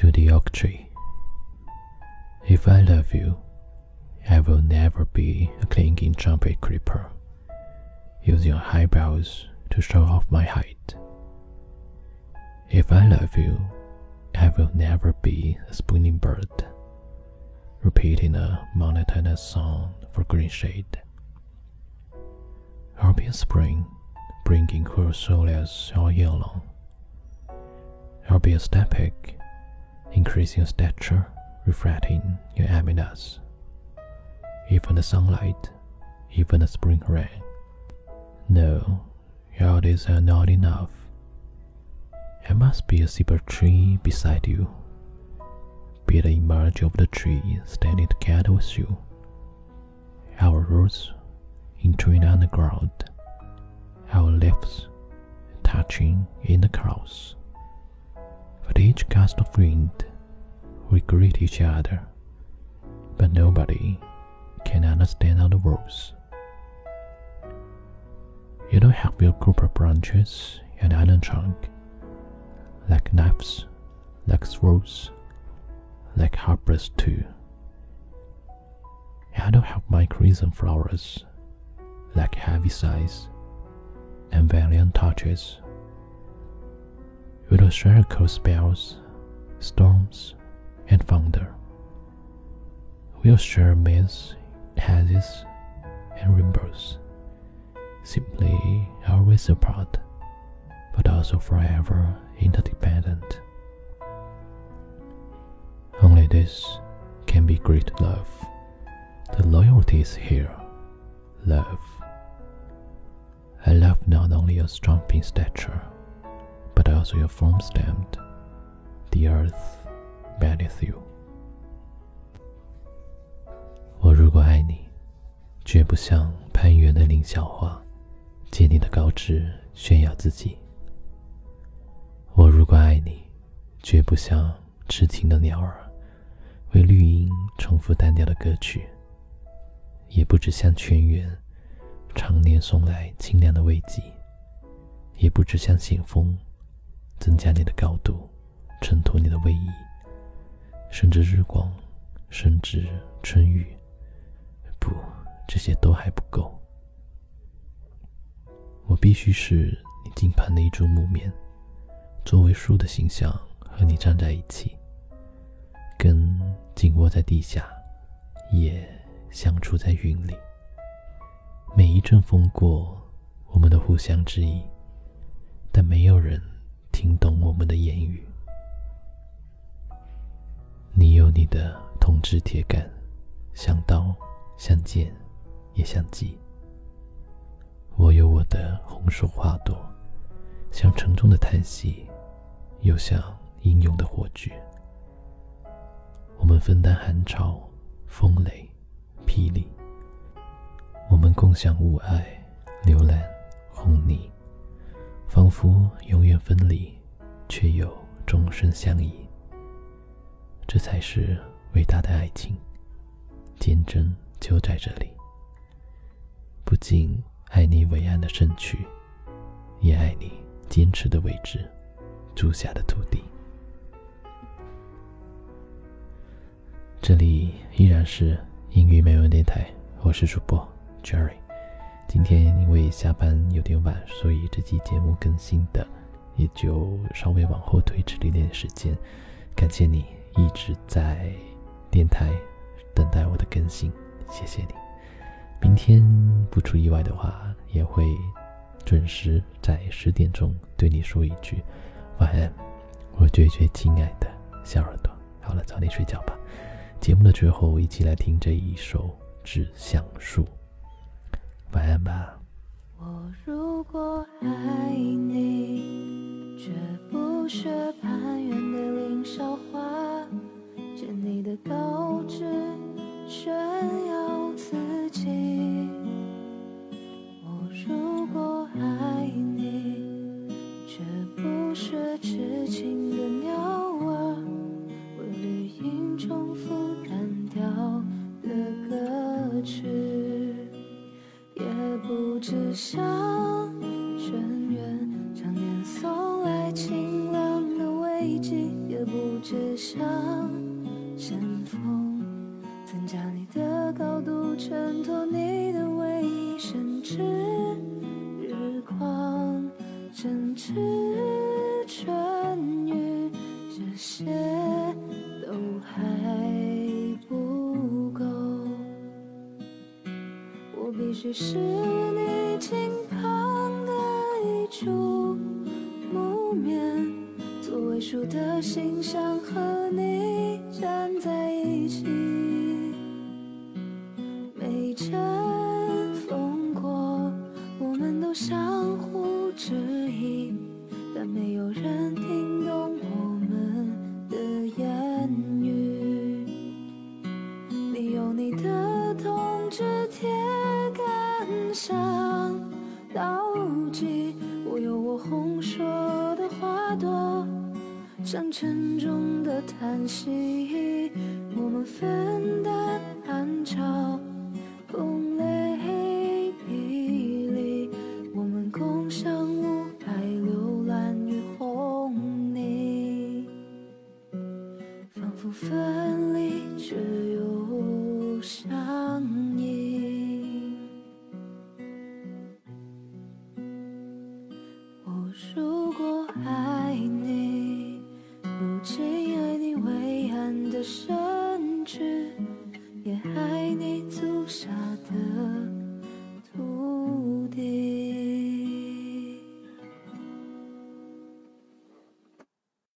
to the oak tree. If I love you, I will never be a clinging trumpet creeper, using high boughs to show off my height. If I love you, I will never be a spooning bird, repeating a monotonous song for green shade. I'll be a spring, bringing cool solace all year long. I'll be a stepeg, increasing your stature, reflecting your eminence. Even the sunlight, even the spring rain. No, all these are not enough. I must be a silver tree beside you. Be the image of the tree standing together with you. Our roots entering underground, our lips touching in the clouds. With each gust of wind, we greet each other, but nobody can understand our words. You don't have your group of branches and iron trunk, like knives, like swords, like harbors too. I don't have my crimson flowers, like heavy sighs and valiant touches. Cold spells, storms, and thunder. We'll share myths, hazes, and rainbows. Simply always apart, but also forever interdependent. Only this can be great love. The loyalty is here. Love. I love not only your stomping stature, 所有 form stamped，the earth beneath you. 我如果爱你，绝不像攀援的凌小花，借你的高枝炫耀自己。我如果爱你，绝不像痴情的鸟儿，为绿荫重复单调的歌曲，也不只像泉源，常年送来清凉的慰藉，也不只像险峰，增加你的高度，衬托你的威仪，甚至日光，甚至春雨。不，这些都还不够。我必须是你近旁的一株木棉，作为树的形象和你站在一起，根紧握在地下，叶相触在云里。每一阵风过，我们都互相致意，但没有人听懂我们的言语。你有你的铜枝铁杆，像刀。像剑，也像戟。我有我的红树花朵，像沉重的叹息，又像英勇的火炬。我们分担寒潮、风雷、霹雳。我们共享雾霭、流岚、红泥，仿佛永远分离，却又终身相依。这才是伟大的爱情，坚贞。就在这里，不仅爱你伟岸的身躯，也爱你坚持的位置，住下的土地。这里依然是英语美文电台，我是主播 Jerry。今天因为下班有点晚，所以这期节目更新的也就稍微往后推迟了一点时间。感谢你一直在电台等待我的更新。谢谢你，明天不出意外的话，也会准时在十点钟对你说一句晚安，我最最亲爱的小耳朵。好了，早点睡觉吧。节目的最后，一起来听这一首《指向树》。晚安吧。我如果爱你，绝不学攀援的林小花，借你的高枝。炫耀自己。我如只像泉源，常年送来清凉的慰藉。也不知向先锋，增加你的高度，衬托你的威仪，甚至日光，甚至春雨，这些都还不够。我必须是座位数的心，想和你站在一起，像沉重的叹息，我们分担寒潮风雷霹雳，我们共享雾霭流岚与虹霓，仿佛分离却又相。手。